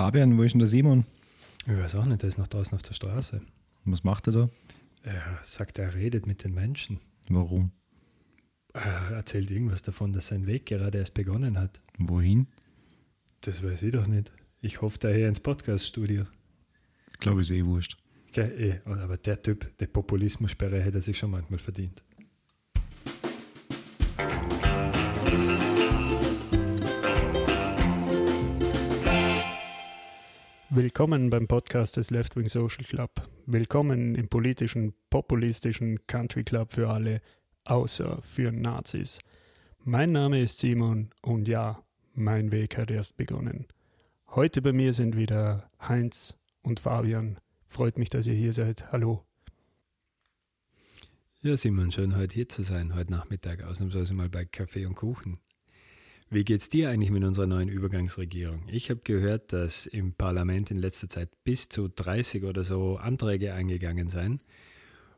Fabian, wo ist denn der Simon? Ich weiß auch nicht, der ist noch draußen auf der Straße. Was macht er da? Er sagt, er redet mit den Menschen. Warum? Er erzählt irgendwas davon, dass sein Weg gerade erst begonnen hat. Wohin? Das weiß ich doch nicht. Ich hoffe daher ins Podcaststudio. Ich glaube, ist eh wurscht. Okay, eh, aber der Typ, die Populismussperre hätte er sich schon manchmal verdient. Willkommen beim Podcast des Left Wing Social Club. Willkommen im politischen, populistischen Country Club für alle, außer für Nazis. Mein Name ist Simon und ja, mein Weg hat erst begonnen. Heute bei mir sind wieder Heinz und Fabian. Freut mich, dass ihr hier seid. Hallo. Ja, Simon, schön heute hier zu sein, heute Nachmittag, ausnahmsweise mal bei Kaffee und Kuchen. Wie geht's dir eigentlich mit unserer neuen Übergangsregierung? Ich habe gehört, dass im Parlament in letzter Zeit bis zu 30 oder so Anträge eingegangen seien.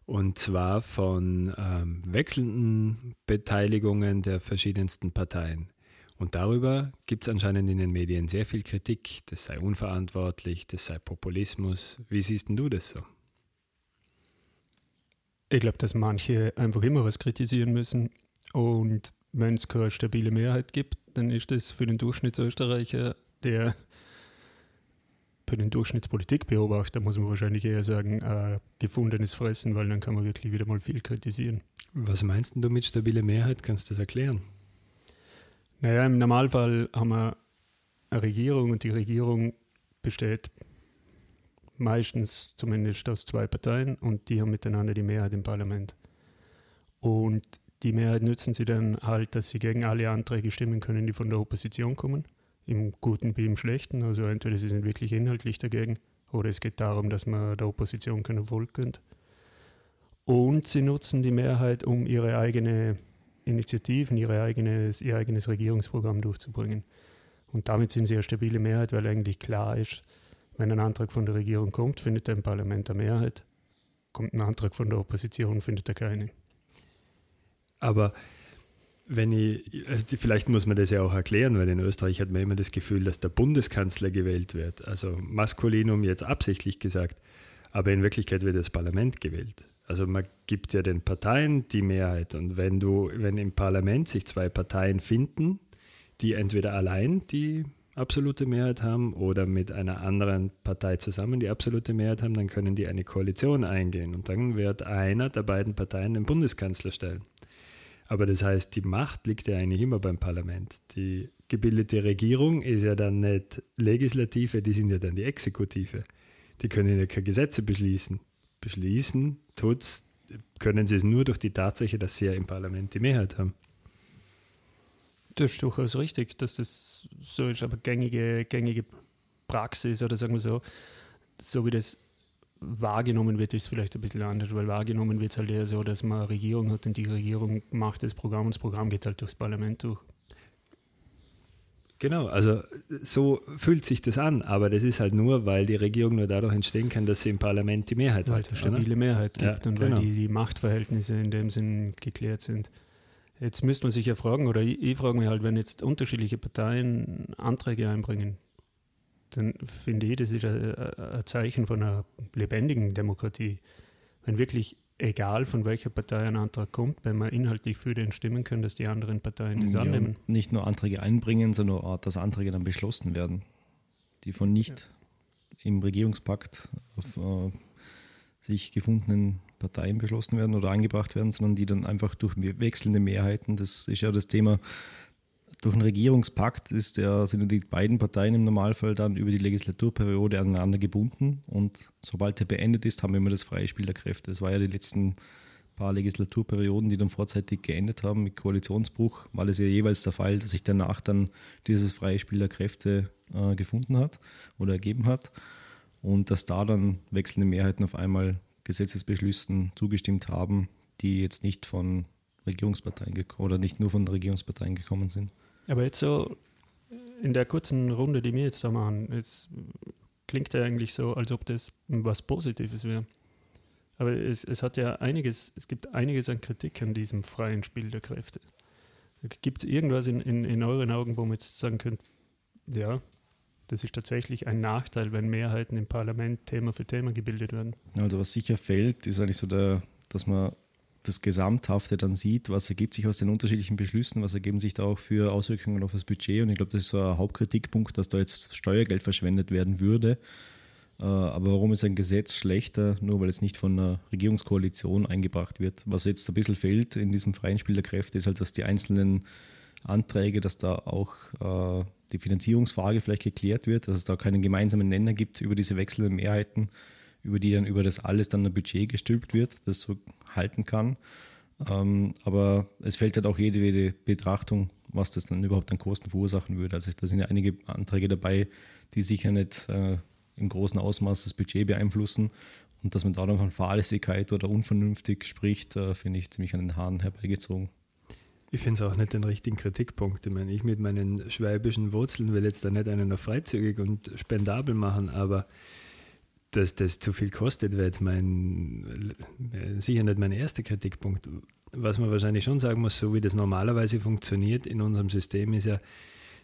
Und zwar von ähm, wechselnden Beteiligungen der verschiedensten Parteien. Und darüber gibt es anscheinend in den Medien sehr viel Kritik. Das sei unverantwortlich, das sei Populismus. Wie siehst denn du das so? Ich glaube, dass manche einfach immer was kritisieren müssen. Und wenn es keine stabile Mehrheit gibt, dann ist das für den Durchschnittsösterreicher, der für den Durchschnittspolitikbeobachter, muss man wahrscheinlich eher sagen, äh, gefundenes Fressen, weil dann kann man wirklich wieder mal viel kritisieren. Was meinst du mit stabile Mehrheit? Kannst du das erklären? Naja, im Normalfall haben wir eine Regierung und die Regierung besteht meistens zumindest aus zwei Parteien und die haben miteinander die Mehrheit im Parlament. Und die Mehrheit nützen sie dann halt, dass sie gegen alle Anträge stimmen können, die von der Opposition kommen, im Guten wie im Schlechten. Also entweder sie sind wirklich inhaltlich dagegen oder es geht darum, dass man der Opposition keinen Erfolg gönnt. Und sie nutzen die Mehrheit, um ihre eigene Initiativen, ihre eigenes, ihr eigenes Regierungsprogramm durchzubringen. Und damit sind sie eine stabile Mehrheit, weil eigentlich klar ist, wenn ein Antrag von der Regierung kommt, findet er im Parlament eine Mehrheit. Kommt ein Antrag von der Opposition, findet er keine. Aber wenn ich, also vielleicht muss man das ja auch erklären, weil in Österreich hat man immer das Gefühl, dass der Bundeskanzler gewählt wird. Also Maskulinum jetzt absichtlich gesagt, aber in Wirklichkeit wird das Parlament gewählt. Also man gibt ja den Parteien die Mehrheit und wenn du, wenn im Parlament sich zwei Parteien finden, die entweder allein die absolute Mehrheit haben oder mit einer anderen Partei zusammen die absolute Mehrheit haben, dann können die eine Koalition eingehen und dann wird einer der beiden Parteien den Bundeskanzler stellen. Aber das heißt, die Macht liegt ja eigentlich immer beim Parlament. Die gebildete Regierung ist ja dann nicht Legislative, die sind ja dann die Exekutive. Die können ja keine Gesetze beschließen. Beschließen tut's, können sie es nur durch die Tatsache, dass sie ja im Parlament die Mehrheit haben. Das ist durchaus richtig, dass das so ist, aber gängige, gängige Praxis oder sagen wir so, so wie das wahrgenommen wird, ist vielleicht ein bisschen anders, weil wahrgenommen wird es halt eher so, dass man eine Regierung hat und die Regierung macht das Programm und das Programm geht halt durchs Parlament durch. Genau, also so fühlt sich das an, aber das ist halt nur, weil die Regierung nur dadurch entstehen kann, dass sie im Parlament die Mehrheit weil hat. Weil es eine stabile? Mehrheit gibt ja, und genau. weil die, die, Machtverhältnisse in dem Sinn geklärt sind. Jetzt müsste man sich ja fragen, oder ich, ich frage mich halt, wenn jetzt unterschiedliche Parteien Anträge einbringen, dann finde ich, das ist ein, Zeichen von einer lebendigen Demokratie. Wenn wirklich, egal von welcher Partei ein Antrag kommt, wenn man inhaltlich für den stimmen kann, dass die anderen Parteien das ja, annehmen. Nicht nur Anträge einbringen, sondern auch, dass Anträge dann beschlossen werden, die von nicht ja. im Regierungspakt auf äh, sich gefundenen Parteien beschlossen werden oder angebracht werden, sondern die dann einfach durch wechselnde Mehrheiten, das ist ja das Thema durch einen Regierungspakt ist der, sind die beiden Parteien im Normalfall dann über die Legislaturperiode aneinander gebunden und sobald er beendet ist, haben wir immer das freie Spiel der Kräfte. Das war ja die letzten paar Legislaturperioden, die dann vorzeitig geendet haben mit Koalitionsbruch, war es ja jeweils der Fall, dass sich danach dann dieses freie Spiel der Kräfte äh, gefunden hat oder ergeben hat und dass da dann wechselnde Mehrheiten auf einmal Gesetzesbeschlüssen zugestimmt haben, die jetzt nicht von Regierungsparteien oder nicht nur von Regierungsparteien gekommen sind. Aber jetzt so in der kurzen Runde, die wir jetzt da machen, jetzt klingt ja eigentlich so, als ob das was Positives wäre. Aber es, es hat ja einiges, es gibt einiges an Kritik an diesem freien Spiel der Kräfte. Gibt es irgendwas in, in, in euren Augen, wo man jetzt sagen könnt, ja, Das ist tatsächlich ein Nachteil, wenn Mehrheiten im Parlament Thema für Thema gebildet werden. Also was sicher fällt, ist eigentlich so der, dass man das Gesamthafte dann sieht, was ergibt sich aus den unterschiedlichen Beschlüssen, was ergeben sich da auch für Auswirkungen auf das Budget. Und ich glaube, das ist so ein Hauptkritikpunkt, dass da jetzt Steuergeld verschwendet werden würde. Äh, aber warum ist ein Gesetz schlechter, nur weil es nicht von einer Regierungskoalition eingebracht wird? Was jetzt ein bisschen fehlt in diesem freien Spiel der Kräfte, ist halt, dass die einzelnen Anträge, dass da auch äh, die Finanzierungsfrage vielleicht geklärt wird, dass es da keinen gemeinsamen Nenner gibt über diese wechselnden Mehrheiten über die dann über das alles dann ein Budget gestülpt wird, das so halten kann. Ähm, aber es fällt halt auch jede, jede Betrachtung, was das dann überhaupt an Kosten verursachen würde. Also da sind ja einige Anträge dabei, die sicher nicht äh, im großen Ausmaß das Budget beeinflussen. Und dass man da dann von Fahrlässigkeit oder unvernünftig spricht, äh, finde ich ziemlich an den Haaren herbeigezogen. Ich finde es auch nicht den richtigen Kritikpunkt. Ich meine, ich mit meinen schwäbischen Wurzeln will jetzt da nicht einen noch freizügig und spendabel machen, aber dass das zu viel kostet, wäre jetzt mein, sicher nicht mein erster Kritikpunkt. Was man wahrscheinlich schon sagen muss, so wie das normalerweise funktioniert in unserem System, ist ja,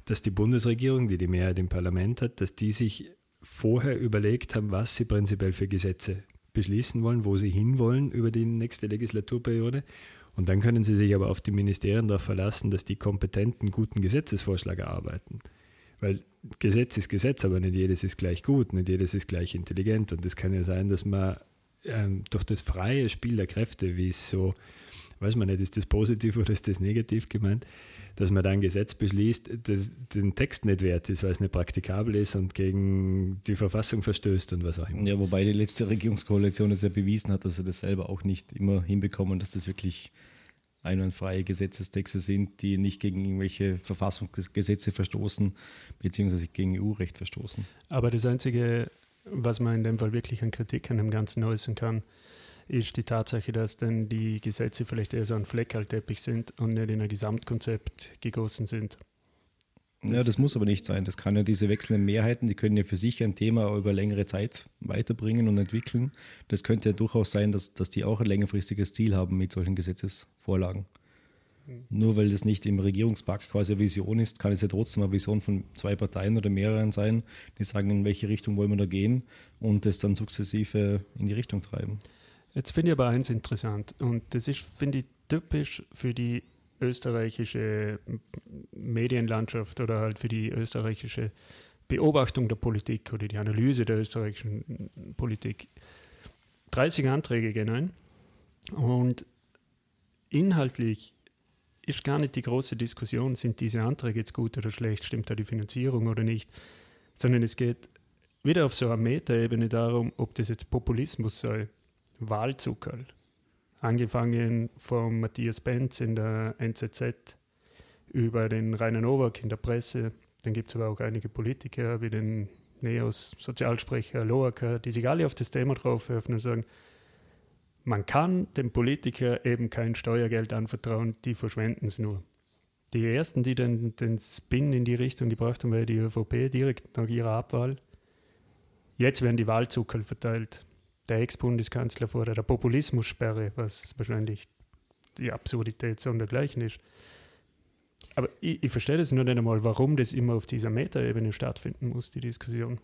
dass die Bundesregierung, die die Mehrheit im Parlament hat, dass die sich vorher überlegt haben, was sie prinzipiell für Gesetze beschließen wollen, wo sie hinwollen über die nächste Legislaturperiode. Und dann können sie sich aber auf die Ministerien darauf verlassen, dass die kompetenten, guten Gesetzesvorschläge erarbeiten. Weil Gesetz ist Gesetz, aber nicht jedes ist gleich gut, nicht jedes ist gleich intelligent. Und es kann ja sein, dass man ähm, durch das freie Spiel der Kräfte, wie es so, weiß man nicht, ist das positiv oder ist das negativ gemeint, dass man da ein Gesetz beschließt, das den Text nicht wert ist, weil es nicht praktikabel ist und gegen die Verfassung verstößt und was auch immer. Ja, wobei die letzte Regierungskoalition es ja bewiesen hat, dass sie das selber auch nicht immer hinbekommen, dass das wirklich einwandfreie Gesetzestexte sind, die nicht gegen irgendwelche Verfassungsgesetze verstoßen, beziehungsweise gegen EU-Recht verstoßen. Aber das Einzige, was man in dem Fall wirklich an Kritik an dem Ganzen äußern kann, ist die Tatsache, dass dann die Gesetze vielleicht eher so ein Fleckerlteppich sind und nicht in ein Gesamtkonzept gegossen sind. Ja, das muss aber nicht sein. Das kann ja diese wechselnden Mehrheiten, die können ja für sich ein Thema über längere Zeit weiterbringen und entwickeln. Das könnte ja durchaus sein, dass, dass die auch ein längerfristiges Ziel haben mit solchen Gesetzesvorlagen. Mhm. Nur weil das nicht im Regierungspakt quasi eine Vision ist, kann es ja trotzdem eine Vision von zwei Parteien oder mehreren sein, die sagen, in welche Richtung wollen wir da gehen und das dann sukzessive in die Richtung treiben. Jetzt finde ich aber eins interessant und das ist, finde ich, typisch für die österreichische Medienlandschaft oder halt für die österreichische Beobachtung der Politik oder die Analyse der österreichischen Politik. 30 Anträge ein und inhaltlich ist gar nicht die große Diskussion, sind diese Anträge jetzt gut oder schlecht, stimmt da die Finanzierung oder nicht, sondern es geht wieder auf so einer Metaebene darum, ob das jetzt Populismus sei, Wahlzuckerl, angefangen von Matthias Benz in der NZZ über den Rainer Nowak in der Presse. Dann gibt es aber auch einige Politiker wie den Neos Sozialsprecher Loaker, die sich alle auf das Thema draufwerfen und sagen, man kann dem Politiker eben kein Steuergeld anvertrauen, die verschwenden es nur. Die ersten, die den, den Spin in die Richtung gebracht haben, war die ÖVP direkt nach ihrer Abwahl. Jetzt werden die Wahlzuckerl verteilt der Ex-Bundeskanzler fordert eine Populismussperre, was wahrscheinlich die Absurdität sondergleichen ist. Aber ich, ich verstehe das nur nicht einmal, warum das immer auf dieser Metaebene stattfinden muss, die Diskussion.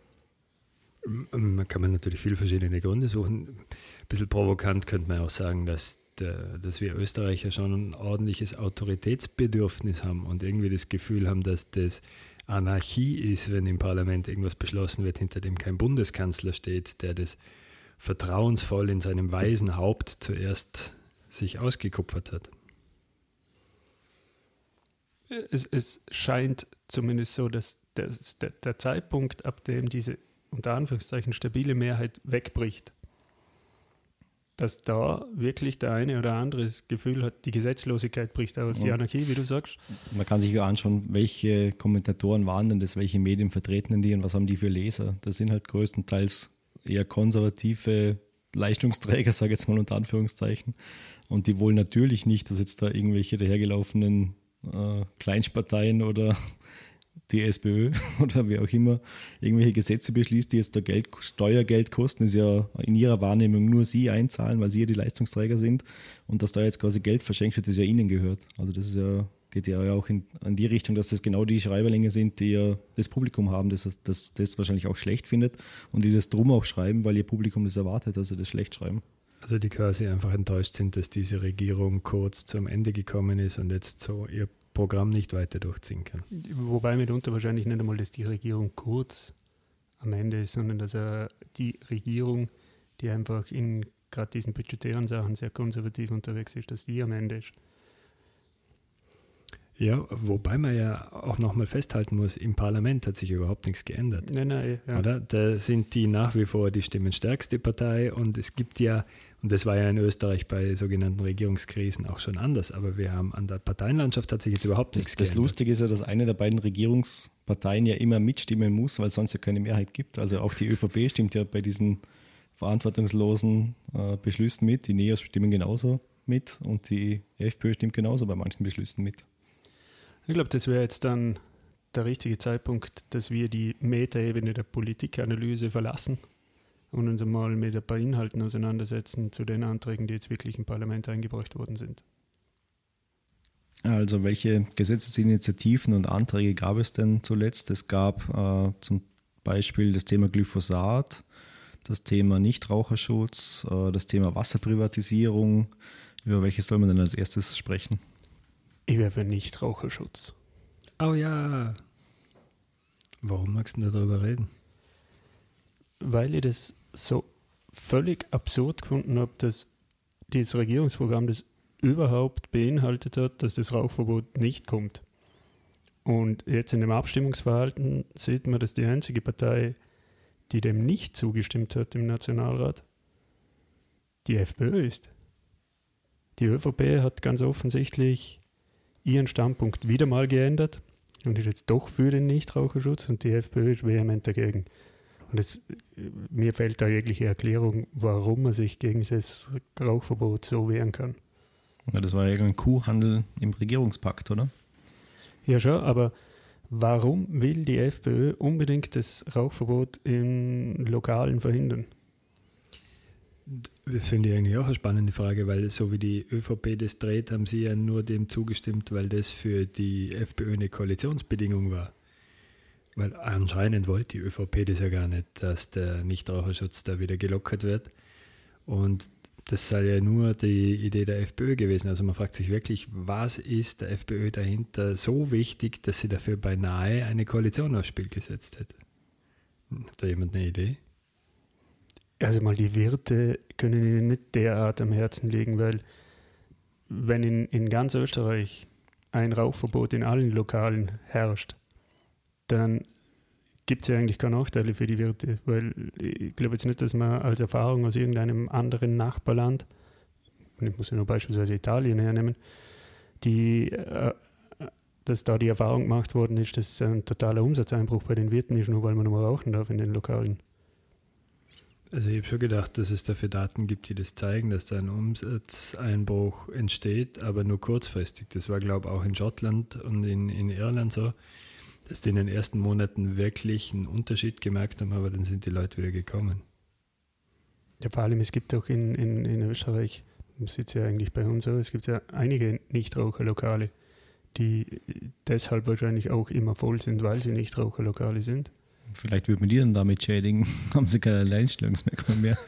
Man kann man natürlich viele verschiedene Gründe suchen. Ein bisschen provokant könnte man auch sagen, dass, der, dass wir Österreicher schon ein ordentliches Autoritätsbedürfnis haben und irgendwie das Gefühl haben, dass das Anarchie ist, wenn im Parlament irgendwas beschlossen wird, hinter dem kein Bundeskanzler steht, der das vertrauensvoll in seinem weisen Haupt zuerst sich ausgekupfert hat. Es, es scheint zumindest so, dass das, der, der Zeitpunkt, ab dem diese unter Anführungszeichen stabile Mehrheit wegbricht, dass da wirklich der eine oder andere das Gefühl hat, die Gesetzlosigkeit bricht aus, die Anarchie, wie du sagst. Man kann sich ja anschauen, welche Kommentatoren waren denn das, welche Medien vertreten denn die und was haben die für Leser. Das sind halt größtenteils eher konservative Leistungsträger, sage ich jetzt mal unter Anführungszeichen. Und die wollen natürlich nicht, dass jetzt da irgendwelche dahergelaufenen äh, Kleinstparteien oder die SPÖ oder wer auch immer irgendwelche Gesetze beschließt, die jetzt da Geld, Steuergeld kosten, ist ja in ihrer Wahrnehmung nur sie einzahlen, weil sie ja die Leistungsträger sind. Und dass da jetzt quasi Geld verschenkt wird, das ja ihnen gehört. Also das ist ja geht ja auch in, in die Richtung, dass das genau die Schreiberlänge sind, die ja das Publikum haben, das das, das wahrscheinlich auch schlecht findet und die das drum auch schreiben, weil ihr Publikum das erwartet, dass sie das schlecht schreiben. Also die quasi einfach enttäuscht sind, dass diese Regierung kurz zum Ende gekommen ist und jetzt so ihr Programm nicht weiter durchziehen kann. Wobei mitunter wahrscheinlich nicht einmal, dass die Regierung kurz am Ende ist, sondern dass er die Regierung, die einfach in gerade diesen budgetären Sachen sehr konservativ unterwegs ist, dass die am Ende ist. Ja, wobei man ja auch nochmal festhalten muss, im Parlament hat sich überhaupt nichts geändert. Nein, nein, ja. Oder? Da sind die nach wie vor die stimmenstärkste Partei und es gibt ja, und das war ja in Österreich bei sogenannten Regierungskrisen auch schon anders, aber wir haben an der Parteienlandschaft hat sich jetzt überhaupt nichts das, geändert. Das Lustige ist ja, dass eine der beiden Regierungsparteien ja immer mitstimmen muss, weil es sonst ja keine Mehrheit gibt. Also auch die ÖVP stimmt ja bei diesen verantwortungslosen äh, Beschlüssen mit, die NEOS stimmen genauso mit und die FPÖ stimmt genauso bei manchen Beschlüssen mit. Ich glaube, das wäre jetzt dann der richtige Zeitpunkt, dass wir die Metaebene der Politikanalyse verlassen und uns einmal mit ein paar Inhalten auseinandersetzen zu den Anträgen, die jetzt wirklich im Parlament eingebracht worden sind. Also welche Gesetzesinitiativen und Anträge gab es denn zuletzt? Es gab äh, zum Beispiel das Thema Glyphosat, das Thema Nichtraucherschutz, äh, das Thema Wasserprivatisierung. Über welche soll man denn als erstes sprechen? Ich wäre für Nichtraucherschutz. Oh ja. Warum magst du darüber reden? Weil ich das so völlig absurd gefunden habe, dass dieses Regierungsprogramm das überhaupt beinhaltet hat, dass das Rauchverbot nicht kommt. Und jetzt in dem Abstimmungsverhalten sieht man, dass die einzige Partei, die dem nicht zugestimmt hat im Nationalrat, die FPÖ ist. Die ÖVP hat ganz offensichtlich ihren Standpunkt wieder mal geändert und ist jetzt doch für den Nichtraucherschutz und die FPÖ ist vehement dagegen. Und es, mir fällt da jegliche Erklärung, warum man sich gegen das Rauchverbot so wehren kann. Ja, das war ja ein Kuhhandel im Regierungspakt, oder? Ja, schon, aber warum will die FPÖ unbedingt das Rauchverbot in Lokalen verhindern? Das finde ich eigentlich auch eine spannende Frage, weil so wie die ÖVP das dreht, haben sie ja nur dem zugestimmt, weil das für die FPÖ eine Koalitionsbedingung war. Weil anscheinend wollte die ÖVP das ja gar nicht, dass der Nichtraucherschutz da wieder gelockert wird. Und das sei ja nur die Idee der FPÖ gewesen. Also man fragt sich wirklich, was ist der FPÖ dahinter so wichtig, dass sie dafür beinahe eine Koalition aufs Spiel gesetzt hätte? Hat da jemand eine Idee? Also mal die Wirte können ihnen nicht derart am Herzen liegen, weil wenn in, in ganz Österreich ein Rauchverbot in allen Lokalen herrscht, dann gibt es ja eigentlich keine Nachteile für die Wirte, weil ich glaube jetzt nicht, dass man als Erfahrung aus irgendeinem anderen Nachbarland, ich muss ja nur beispielsweise Italien hernehmen, die, äh, dass da die Erfahrung gemacht worden ist, dass ein totaler Umsatzeinbruch bei den Wirten ist, nur weil man nur rauchen darf in den Lokalen. Also ich habe schon gedacht, dass es dafür Daten gibt, die das zeigen, dass da ein Umsatzeinbruch entsteht, aber nur kurzfristig. Das war, glaube ich, auch in Schottland und in, in Irland so, dass die in den ersten Monaten wirklich einen Unterschied gemerkt haben, aber dann sind die Leute wieder gekommen. Ja, vor allem, es gibt auch in, in, in Österreich, das ist ja eigentlich bei uns so, es gibt ja einige Nichtraucherlokale, die deshalb wahrscheinlich auch immer voll sind, weil sie Nichtraucherlokale sind. Vielleicht würde man die dann damit schädigen, haben sie kein Alleinstellungsmerkmal mehr.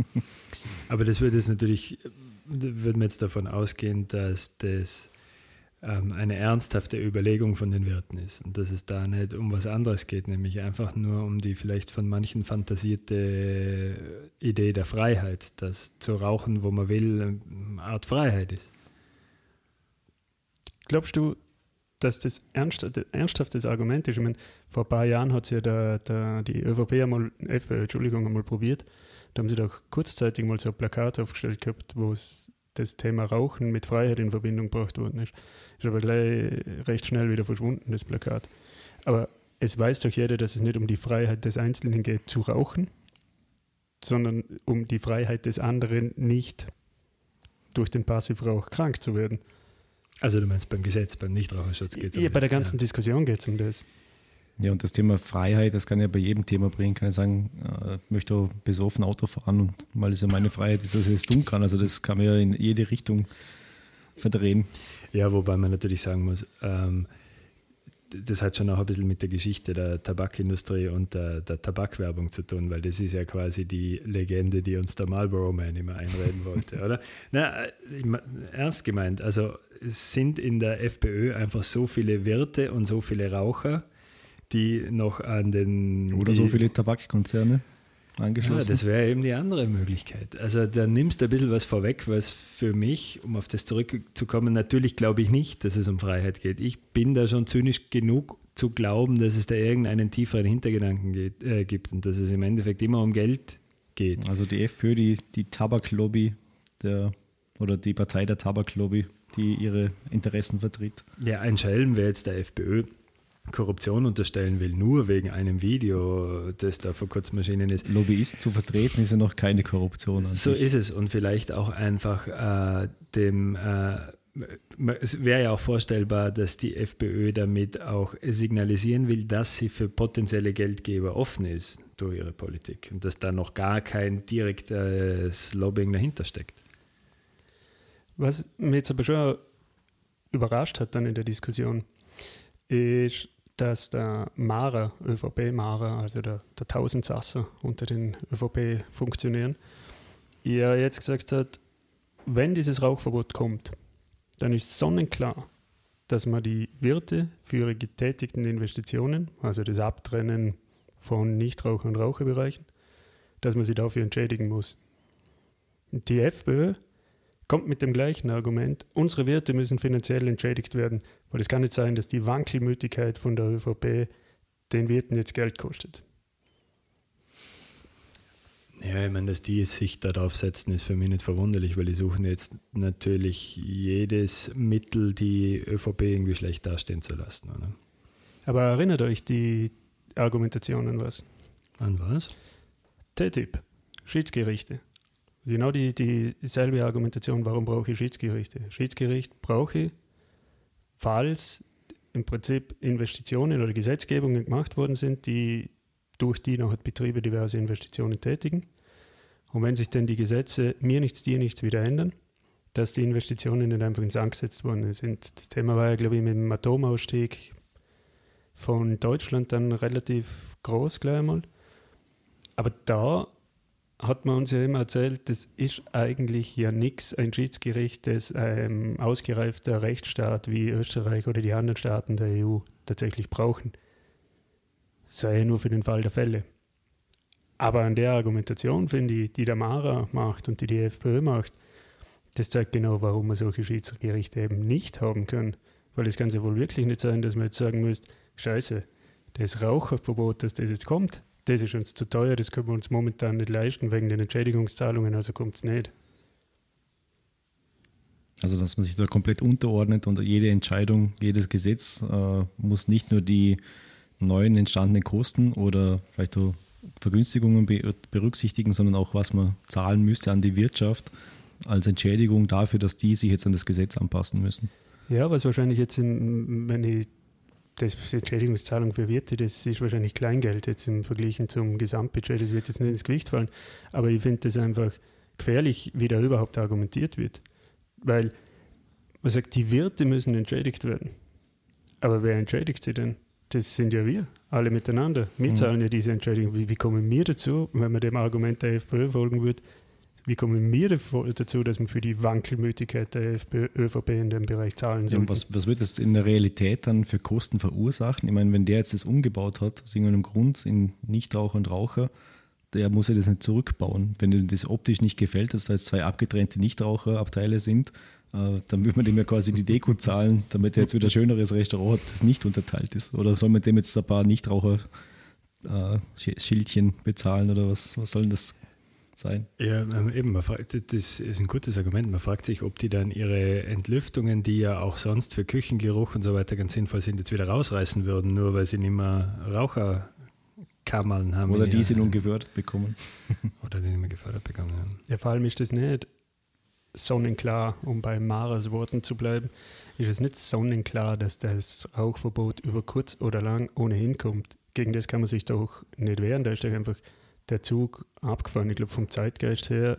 Aber das würde jetzt natürlich, würde man jetzt davon ausgehen, dass das ähm, eine ernsthafte Überlegung von den Wirten ist und dass es da nicht um was anderes geht, nämlich einfach nur um die vielleicht von manchen fantasierte Idee der Freiheit, dass zu rauchen, wo man will, eine Art Freiheit ist. Glaubst du, dass das ernst, ernsthaftes Argument ist. Ich meine, vor ein paar Jahren hat es ja der, der, die ÖVP einmal, FPÖ, Entschuldigung, einmal probiert. Da haben sie doch kurzzeitig mal so ein Plakat aufgestellt gehabt, wo das Thema Rauchen mit Freiheit in Verbindung gebracht worden ist. Ist aber gleich recht schnell wieder verschwunden, das Plakat. Aber es weiß doch jeder, dass es nicht um die Freiheit des Einzelnen geht, zu rauchen, sondern um die Freiheit des anderen, nicht durch den Passivrauch krank zu werden. Also du meinst beim Gesetz, beim Nichtraucherschutz geht es um ja, das? Bei der ganzen ja. Diskussion geht es um das. Ja, und das Thema Freiheit, das kann ja bei jedem Thema bringen. Kann ich sagen, äh, ich möchte besoffen Auto fahren, und, weil es ja meine Freiheit ist, dass ich das tun kann. Also das kann man ja in jede Richtung verdrehen. Ja, wobei man natürlich sagen muss, ähm, das hat schon auch ein bisschen mit der Geschichte der Tabakindustrie und der, der, Tabakwerbung zu tun, weil das ist ja quasi die Legende, die uns der Marlboro Man immer einreden wollte, oder? Na, ernst gemeint, also es sind in der FPÖ einfach so viele Wirte und so viele Raucher, die noch an den... Oder so viele Tabakkonzerne angeschlossen. Ja, das wäre eben die andere Möglichkeit. Also da nimmst du ein bisschen was vorweg, was für mich, um auf das zurückzukommen, natürlich glaube ich nicht, dass es um Freiheit geht. Ich bin da schon zynisch genug zu glauben, dass es da irgendeinen tieferen Hintergedanken geht, äh, gibt und dass es im Endeffekt immer um Geld geht. Also die FPÖ, die, die Tabaklobby der, oder die Partei der Tabaklobby, die ihre Interessen vertritt. Ja, ein Schelm wäre jetzt der FPÖ Korruption unterstellen will, nur wegen einem Video, das da vor kurzem erschienen ist. Lobbyisten zu vertreten ist ja noch keine Korruption. so sich. ist es und vielleicht auch einfach äh, dem, äh, es wäre ja auch vorstellbar, dass die FPÖ damit auch signalisieren will, dass sie für potenzielle Geldgeber offen ist durch ihre Politik und dass da noch gar kein direktes Lobbying dahinter steckt. Was mich jetzt aber schon überrascht hat dann in der Diskussion, ist, dass der Mara, ÖVP-Mara, also der, der Tausendsasser unter den ÖVP-Funktionären, ja jetzt gesagt hat, wenn dieses Rauchverbot kommt, dann ist sonnenklar, dass man die Wirte für ihre getätigten Investitionen, also das Abtrennen von Nichtraucher- und Raucherbereichen, dass man sie dafür entschädigen muss. Die FPÖ kommt mit dem gleichen Argument, unsere Wirte müssen finanziell entschädigt werden, weil es kann nicht sein, dass die Wankelmütigkeit von der ÖVP den Wirten jetzt Geld kostet. Ja, ich meine, dass die sich darauf setzen, ist für mich nicht verwunderlich, weil die suchen jetzt natürlich jedes Mittel, die ÖVP irgendwie schlecht dastehen zu lassen. Oder? Aber erinnert euch die Argumentation an was? An was? TTIP, Schiedsgerichte. Genau die, dieselbe Argumentation, warum brauche ich Schiedsgerichte? Schiedsgericht brauche ich, falls im Prinzip Investitionen oder Gesetzgebungen gemacht worden sind, die durch die noch Betriebe diverse Investitionen tätigen. Und wenn sich denn die Gesetze mir nichts, dir nichts wieder ändern, dass die Investitionen nicht einfach ins Sand gesetzt worden sind. Das Thema war ja, glaube ich, mit dem Atomausstieg von Deutschland dann relativ groß gleich einmal. Aber da hat man uns ja immer erzählt, das ist eigentlich ja nichts, ein Schiedsgericht, das ein ausgereifter Rechtsstaat wie Österreich oder die anderen Staaten der EU tatsächlich brauchen. Sei ja nur für den Fall der Fälle. Aber an der Argumentation, finde ich, die der Mara macht und die die FPÖ macht, das zeigt genau, warum man solche Schiedsgerichte eben nicht haben können. Weil es kann ja wohl wirklich nicht sein, dass man jetzt sagen müsste, scheiße, das Raucherverbot, dass das jetzt kommt, das ist uns zu teuer, das können wir uns momentan nicht leisten wegen den Entschädigungszahlungen, also kommt es nicht. Also, dass man sich da komplett unterordnet und jede Entscheidung, jedes Gesetz äh, muss nicht nur die neuen entstandenen Kosten oder vielleicht auch Vergünstigungen be berücksichtigen, sondern auch, was man zahlen müsste an die Wirtschaft als Entschädigung dafür, dass die sich jetzt an das Gesetz anpassen müssen. Ja, was wahrscheinlich jetzt, in, wenn ich das Entschädigungszahlung für Wirte, das ist wahrscheinlich Kleingeld jetzt im Vergleich zum Gesamtbudget, das wird jetzt nicht ins Gewicht fallen. Aber ich finde das einfach gefährlich, wie da überhaupt argumentiert wird. Weil man sagt, die Wirte müssen entschädigt werden. Aber wer entschädigt sie denn? Das sind ja wir, alle miteinander. Wir mhm. zahlen ja diese Entschädigung. Wie, wie kommen wir dazu, wenn man dem Argument der FPÖ folgen würde, wie kommen wir dazu, dass wir für die Wankelmütigkeit der FPÖ, ÖVP in dem Bereich zahlen sollen? Ja, was, was, wird das in der Realität dann für Kosten verursachen? Ich meine, wenn der jetzt das umgebaut hat, aus irgendeinem Grund in Nichtraucher und Raucher, der muss ja das nicht zurückbauen. Wenn ihm das optisch nicht gefällt, dass da jetzt zwei abgetrennte Nichtraucherabteile sind, äh, dann würde man dem ja quasi die Deko zahlen, damit er jetzt wieder ein schöneres Restaurant hat, das nicht unterteilt ist. Oder soll man dem jetzt ein paar Nichtraucher-Schildchen äh, bezahlen oder was, was soll denn das sein. Ja, ähm, eben, man fragt, das ist ein gutes Argument. Man fragt sich, ob die dann ihre Entlüftungen, die ja auch sonst für Küchengeruch und so weiter ganz sinnvoll sind, jetzt wieder rausreißen würden, nur weil sie nicht mehr Raucherkammern haben. Oder die sie nun gefördert bekommen. Oder die nicht mehr gefördert bekommen haben. Ja, vor allem ist das nicht sonnenklar, um bei Maras Worten zu bleiben, ist es nicht sonnenklar, dass das Rauchverbot über kurz oder lang ohnehin kommt. Gegen das kann man sich doch nicht wehren. Da ist doch einfach der Zug abgefahren. Ich glaube, vom Zeitgeist her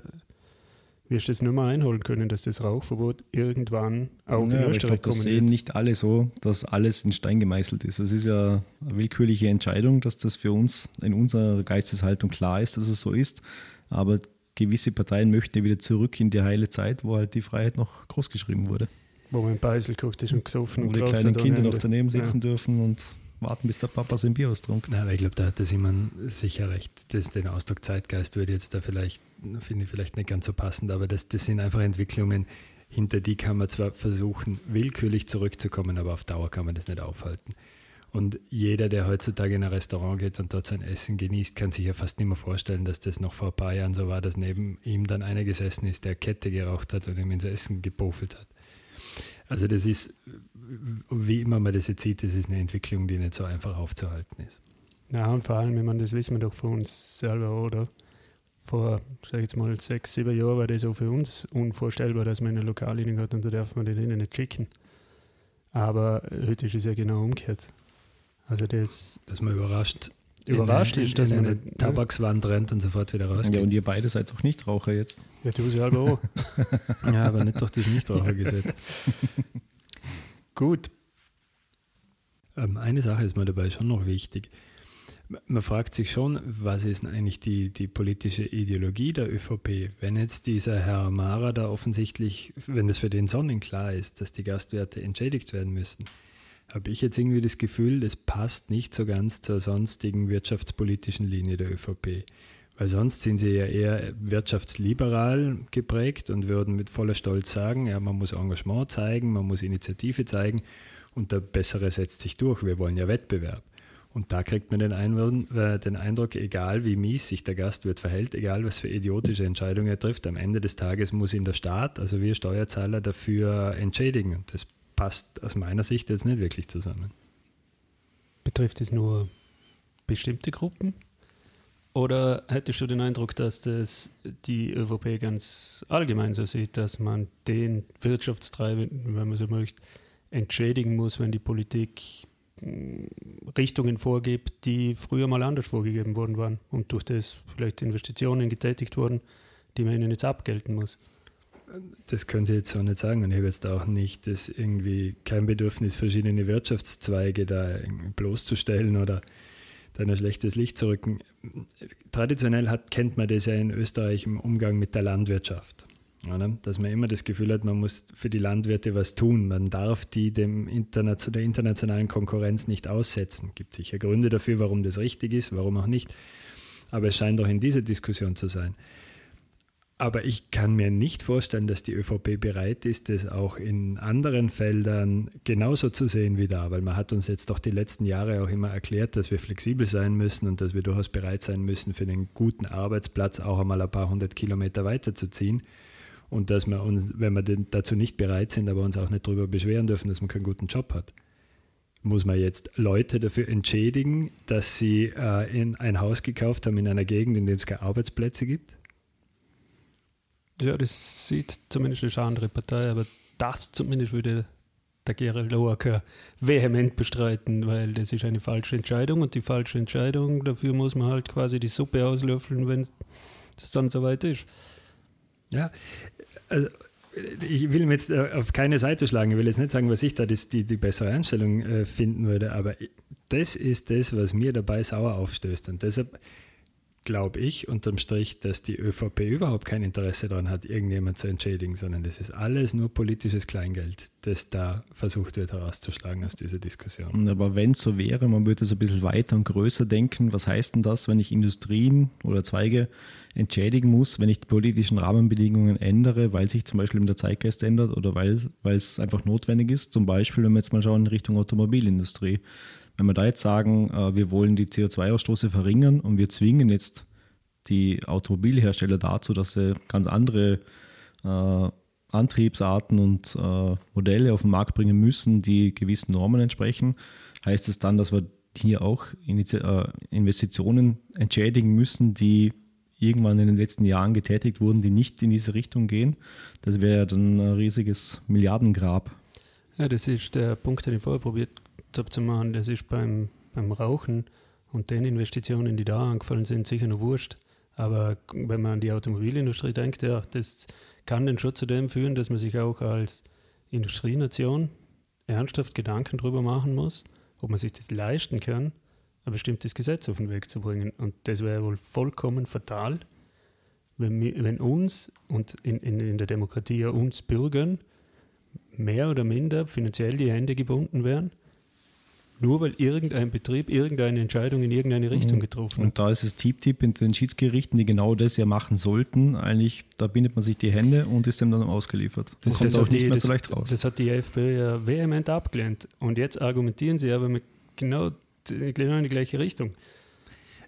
wirst du es nicht mehr einholen können, dass das Rauchverbot irgendwann auch Ja, in ich Österreich glaube, das sehen wird. nicht alle so, dass alles in Stein gemeißelt ist. Es ist ja eine willkürliche Entscheidung, dass das für uns in unserer Geisteshaltung klar ist, dass es so ist. Aber gewisse Parteien möchten wieder zurück in die heile Zeit, wo halt die Freiheit noch großgeschrieben wurde. Wo man Beisel gekocht ist und gesoffen Wo und die geraucht kleinen Kinder noch daneben sitzen Ja. dürfen und warten, bis der Papa sein Bier austrunken. Na, aber ich glaube, da hat der Simon sicher recht. Das, den Ausdruck Zeitgeist würde jetzt da vielleicht, finde ich vielleicht nicht ganz so passend, aber das, das sind einfach Entwicklungen, hinter die kann man zwar versuchen, willkürlich zurückzukommen, aber auf Dauer kann man das nicht aufhalten. Und jeder, der heutzutage in ein Restaurant geht und dort sein Essen genießt, kann sich ja fast nicht mehr vorstellen, dass das noch vor ein paar Jahren so war, dass neben ihm dann einer gesessen ist, der Kette geraucht hat und ihm ins Essen gepofelt hat. Also das ist, wie immer man das jetzt sieht, das ist eine Entwicklung, die nicht so einfach aufzuhalten ist. Ja, und vor allem, ich meine, das wissen wir doch von uns selber, oder? Vor, sag ich jetzt mal, sechs, sieben Jahren war das auch für uns unvorstellbar, dass man eine Lokallinie hat und da darf man den innen nicht schicken. Aber heute ist es ja genau umgekehrt. Also das dass man überrascht, überrascht in, ist, dass in man eine nicht, Tabakswand rennt und sofort wieder rausgeht. Ja, und ihr beide seid auch nicht Raucher jetzt. Ja, du selber auch. Ja, aber nicht durch das Nichtrauchergesetz. Gut. Ähm, eine Sache ist mir dabei schon noch wichtig. Man fragt sich schon, was ist eigentlich die, die politische Ideologie der ÖVP? Wenn jetzt dieser Herr Mara da offensichtlich, wenn das für den sonnenklar ist, dass die Gastwirte entschädigt werden müssen, habe ich jetzt irgendwie das Gefühl, das passt nicht so ganz zur sonstigen wirtschaftspolitischen Linie der ÖVP. Weil sonst sind sie ja eher wirtschaftsliberal geprägt und würden mit voller Stolz sagen, ja, man muss Engagement zeigen, man muss Initiative zeigen und der Bessere setzt sich durch. Wir wollen ja Wettbewerb. Und da kriegt man den, Einwirken, äh, den Eindruck, egal wie mies sich der Gastwirt verhält, egal was für idiotische Entscheidungen er trifft, am Ende des Tages muss ihn der Staat, also wir Steuerzahler, dafür entschädigen. Und das passt aus meiner Sicht jetzt nicht wirklich zusammen. Betrifft es nur bestimmte Gruppen? Oder hättest du den Eindruck, dass das die ÖVP ganz allgemein so sieht, dass man den Wirtschaftstreibenden, wenn man so möchte, entschädigen muss, wenn die Politik mh, Richtungen vorgibt, die früher mal anders vorgegeben worden waren und durch das vielleicht Investitionen getätigt wurden, die man ihnen jetzt abgelten muss? Das könnte ich jetzt so nicht sagen und ich habe jetzt auch nicht das irgendwie kein Bedürfnis, verschiedene Wirtschaftszweige da bloßzustellen oder da ein schlechtes Licht zu rücken. Traditionell hat, kennt man das ja in Österreich im Umgang mit der Landwirtschaft. Oder? Dass man immer das Gefühl hat, man muss für die Landwirte was tun. Man darf die dem Interna der internationalen Konkurrenz nicht aussetzen. Gibt sicher Gründe dafür, warum das richtig ist, warum auch nicht. Aber es scheint auch in dieser Diskussion zu sein. Aber ich kann mir nicht vorstellen, dass die ÖVP bereit ist, das auch in anderen Feldern genauso zu sehen wie da, weil man hat uns jetzt doch die letzten Jahre auch immer erklärt, dass wir flexibel sein müssen und dass wir durchaus bereit sein müssen, für den guten Arbeitsplatz auch einmal ein paar hundert Kilometer weiterzuziehen. Und dass wir uns, wenn wir dazu nicht bereit sind, aber uns auch nicht darüber beschweren dürfen, dass man keinen guten Job hat. Muss man jetzt Leute dafür entschädigen, dass sie äh, in ein Haus gekauft haben in einer Gegend, in der es keine Arbeitsplätze gibt? Ja, das sieht zumindest eine andere Partei, aber das zumindest würde der Gerald Loacker vehement bestreiten, weil das ist eine falsche Entscheidung und die falsche Entscheidung, dafür muss man halt quasi die Suppe auslöffeln, wenn es dann soweit ist. Ja, also ich will mir jetzt äh, auf keine Seite schlagen. Ich will jetzt nicht sagen, was ich da das, die, die bessere Einstellung äh, finden würde, aber das ist das, was mir dabei sauer aufstößt. Und deshalb glaube ich unterm Strich, dass die ÖVP überhaupt kein Interesse daran hat, irgendjemand zu entschädigen, sondern das ist alles nur politisches Kleingeld, das da versucht wird herauszuschlagen aus dieser Diskussion. Aber wenn es so wäre, man würde es ein bisschen weiter und größer denken, was heißt denn das, wenn ich Industrien oder Zweige entschädigen muss, wenn ich die politischen Rahmenbedingungen ändere, weil sich zum Beispiel der Zeitgeist ändert oder weil es einfach notwendig ist. Zum Beispiel, wenn wir jetzt mal schauen in Richtung Automobilindustrie. Wenn wir da jetzt sagen, äh, wir wollen die CO2-Ausstoße verringern und wir zwingen jetzt die Automobilhersteller dazu, dass sie ganz andere äh, Antriebsarten und äh, Modelle auf den Markt bringen müssen, die gewissen Normen entsprechen, heißt es dann, dass wir hier auch äh, Investitionen entschädigen müssen, die irgendwann in den letzten Jahren getätigt wurden, die nicht in diese Richtung gehen. Das wäre ja dann ein riesiges Milliardengrab. Ja, das ist der Punkt, den ich vorher probiert habe zu machen. Das ist beim, beim Rauchen und den Investitionen, die da angefallen sind, sicher noch wurscht. Aber wenn man an die Automobilindustrie denkt, ja, das kann dann schon zu dem führen, dass man sich auch als Industrienation ernsthaft Gedanken darüber machen muss, ob man sich das leisten kann, ein bestimmtes Gesetz auf den Weg zu bringen. Und das wäre wohl vollkommen fatal, wenn, wenn uns und in, in, in der Demokratie ja uns Bürgern mehr oder minder finanziell die Hände gebunden wären nur weil irgendein Betrieb irgendeine Entscheidung in irgendeine Richtung mhm. getroffen hat. Und da ist es Tipp-Tipp in den Schiedsgerichten, die genau das ja machen sollten. Eigentlich, da bindet man sich die Hände und ist dem dann ausgeliefert. Das, das kommt auch nicht die, mehr so leicht raus. Das hat die FPÖ ja vehement abgelehnt. Und jetzt argumentieren sie aber mit genau, genau in die gleiche Richtung.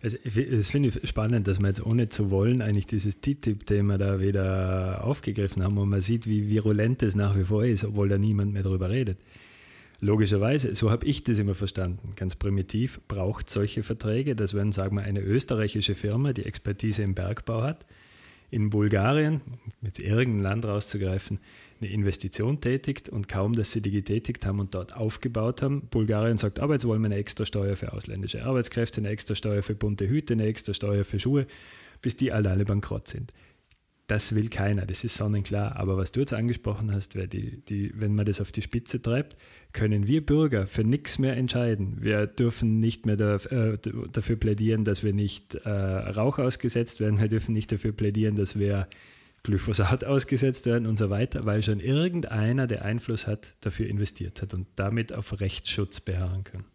Also, das finde ich spannend, dass wir jetzt ohne zu wollen eigentlich dieses TTIP-Thema da wieder aufgegriffen haben und man sieht, wie virulent es nach wie vor ist, obwohl da niemand mehr darüber redet. Logischerweise, so habe ich das immer verstanden. Ganz primitiv braucht solche Verträge, dass wenn, sagen wir, eine österreichische Firma, die Expertise im Bergbau hat, in Bulgarien, jetzt irgendein Land rauszugreifen, eine Investition tätigt und kaum, dass sie die getätigt haben und dort aufgebaut haben, Bulgarien sagt, aber jetzt wollen wir eine extra Steuer für ausländische Arbeitskräfte, eine extra Steuer für bunte Hüte, eine extra Steuer für Schuhe, bis die alle, alle bankrott sind. Das will keiner, das ist sonnenklar. Aber was du jetzt angesprochen hast, die, die, wenn man das auf die Spitze treibt, können wir Bürger für nichts mehr entscheiden. Wir dürfen nicht mehr da, äh, dafür plädieren, dass wir nicht äh, Rauch ausgesetzt werden. Wir dürfen nicht dafür plädieren, dass wir Glyphosat ausgesetzt werden und so weiter, weil schon irgendeiner, der Einfluss hat, dafür investiert hat und damit auf Rechtsschutz beharren kann.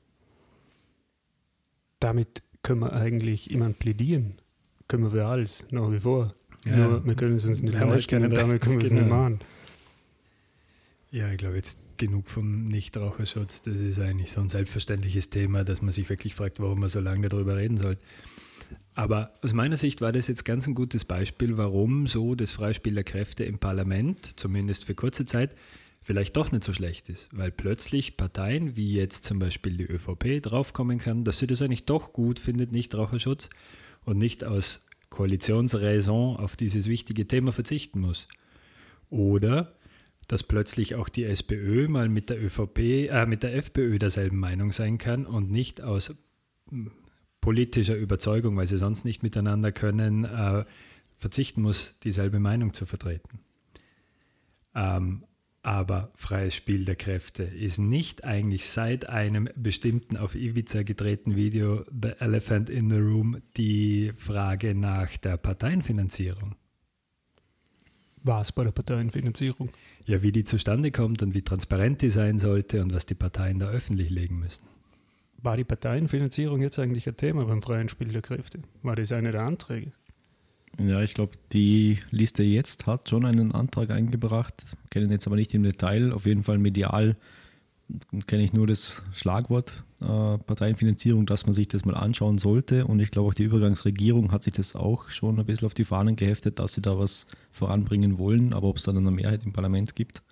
Damit können wir eigentlich jemand plädieren. Können wir alles, nach wie vor. Ja. Nur wir können es uns nicht leisten und damit können wir es nicht genau. machen. Ja, ich glaube jetzt genug vom Nichtraucherschutz. Das ist eigentlich so ein selbstverständliches Thema, dass man sich wirklich fragt, warum man so lange darüber reden soll. Aber aus meiner Sicht war das jetzt ganz ein gutes Beispiel, warum so das Freispiel der Kräfte im Parlament, zumindest für kurze Zeit, vielleicht doch nicht so schlecht ist, weil plötzlich Parteien wie jetzt zum Beispiel die ÖVP draufkommen kann, dass sie das eigentlich doch gut findet, Nichtraucherschutz und nicht aus Koalitionsraison auf dieses wichtige Thema verzichten muss. Oder dass plötzlich auch die SPÖ mal mit der ÖVP, äh, mit der FPÖ derselben Meinung sein kann und nicht aus hm, politischer Überzeugung, weil sie sonst nicht miteinander können, äh, verzichten muss, dieselbe Meinung zu vertreten. Ähm, aber freies Spiel der Kräfte ist nicht eigentlich seit einem bestimmten auf Ibiza gedrehten Video The Elephant in the Room die Frage nach der Parteienfinanzierung. Was bei der Parteienfinanzierung? Ja, wie die zustande kommt und wie transparent die sein sollte und was die Parteien da öffentlich legen müssen. War die Parteienfinanzierung jetzt eigentlich ein Thema beim freien Spiel der Kräfte? War das eine der Anträge? Ja, ich glaube, die Liste jetzt hat schon einen Antrag eingebracht, kennen jetzt aber nicht im Detail. Auf jeden Fall medial kenne ich nur das Schlagwort äh, Parteienfinanzierung, dass man sich das mal anschauen sollte. Und ich glaube, auch die Übergangsregierung hat sich das auch schon ein bisschen auf die Fahnen geheftet, dass sie da was voranbringen wollen. Aber ob es dann eine Mehrheit im Parlament gibt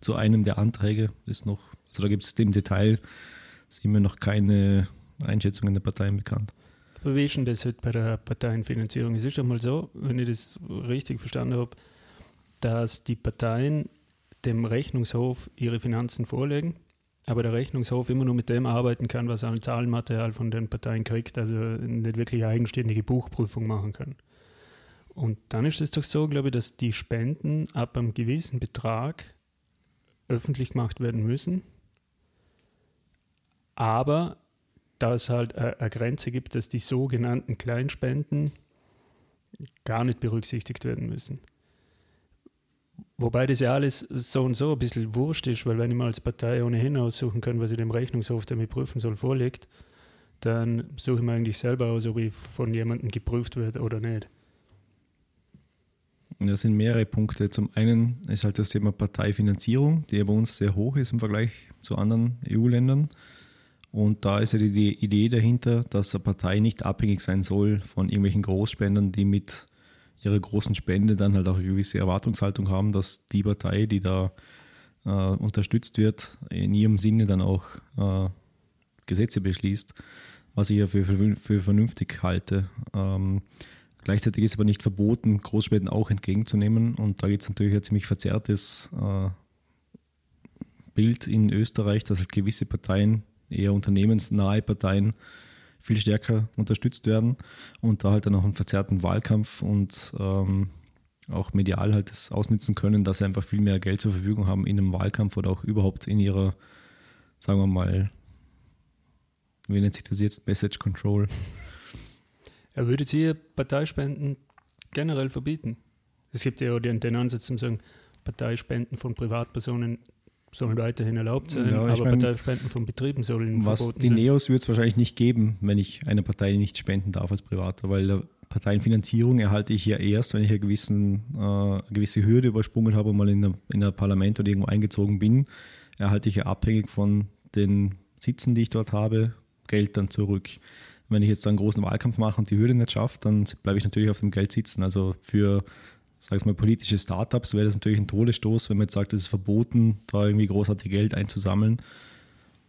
zu einem der Anträge, ist noch, also da gibt es im Detail, sind mir noch keine Einschätzungen der Parteien bekannt. Wie ist denn das halt bei der Parteienfinanzierung? Es ist ja mal so, wenn ich das richtig verstanden habe, dass die Parteien dem Rechnungshof ihre Finanzen vorlegen, aber der Rechnungshof immer nur mit dem arbeiten kann, was er an Zahlenmaterial von den Parteien kriegt, also nicht wirklich eigenständige Buchprüfung machen kann. Und dann ist es doch so, glaube ich, dass die Spenden ab einem gewissen Betrag öffentlich gemacht werden müssen. Aber da es halt eine Grenze gibt, dass die sogenannten Kleinspenden gar nicht berücksichtigt werden müssen. Wobei das ja alles so und so ein bisschen wurscht ist, weil wenn ich mal als Partei ohnehin aussuchen kann, was ich dem Rechnungshof, der mich prüfen soll, vorlegt, dann suche ich mir eigentlich selber aus, ob ich von jemandem geprüft werde oder nicht. Das sind mehrere Punkte. Zum einen ist halt das Thema Parteifinanzierung, die ja bei uns sehr hoch ist im Vergleich zu anderen EU-Ländern. Und da ist ja die Idee dahinter, dass eine Partei nicht abhängig sein soll von irgendwelchen Großspendern, die mit ihrer großen Spende dann halt auch eine gewisse Erwartungshaltung haben, dass die Partei, die da äh, unterstützt wird, in ihrem Sinne dann auch äh, Gesetze beschließt, was ich ja für, für, für vernünftig halte. Ähm, gleichzeitig ist aber nicht verboten, Großspenden auch entgegenzunehmen. Und da gibt es natürlich ein ziemlich verzerrtes äh, Bild in Österreich, dass halt gewisse Parteien eher unternehmensnahe Parteien viel stärker unterstützt werden und da halt dann auch einen verzerrten Wahlkampf und ähm, auch medial halt das ausnutzen können, dass sie einfach viel mehr Geld zur Verfügung haben in einem Wahlkampf oder auch überhaupt in ihrer, sagen wir mal, wie nennt sich das jetzt, Message Control. Ja, würdet ihr Parteispenden generell verbieten? Es gibt ja auch den, den Ansatz zu sagen, Parteispenden von Privatpersonen sollen weiterhin erlaubt sein, Ja, aber mein, Parteispenden von Betrieben sollen Was verboten die sein. Neos wird es wahrscheinlich nicht geben, wenn ich einer Partei nicht spenden darf als Privater, weil äh, Parteienfinanzierung erhalte ich ja erst, wenn ich eine, gewissen, äh, eine gewisse Hürde übersprungen habe und mal in, der, in ein Parlament oder irgendwo eingezogen bin, erhalte ich ja abhängig von den Sitzen, die ich dort habe, Geld dann zurück. Wenn ich jetzt einen großen Wahlkampf mache und die Hürde nicht schaffe, dann bleibe ich natürlich auf dem Geld sitzen. Also für, sag mal, politische Startups wäre das natürlich ein Todesstoß, wenn man jetzt sagt, es ist verboten, da irgendwie großartig Geld einzusammeln.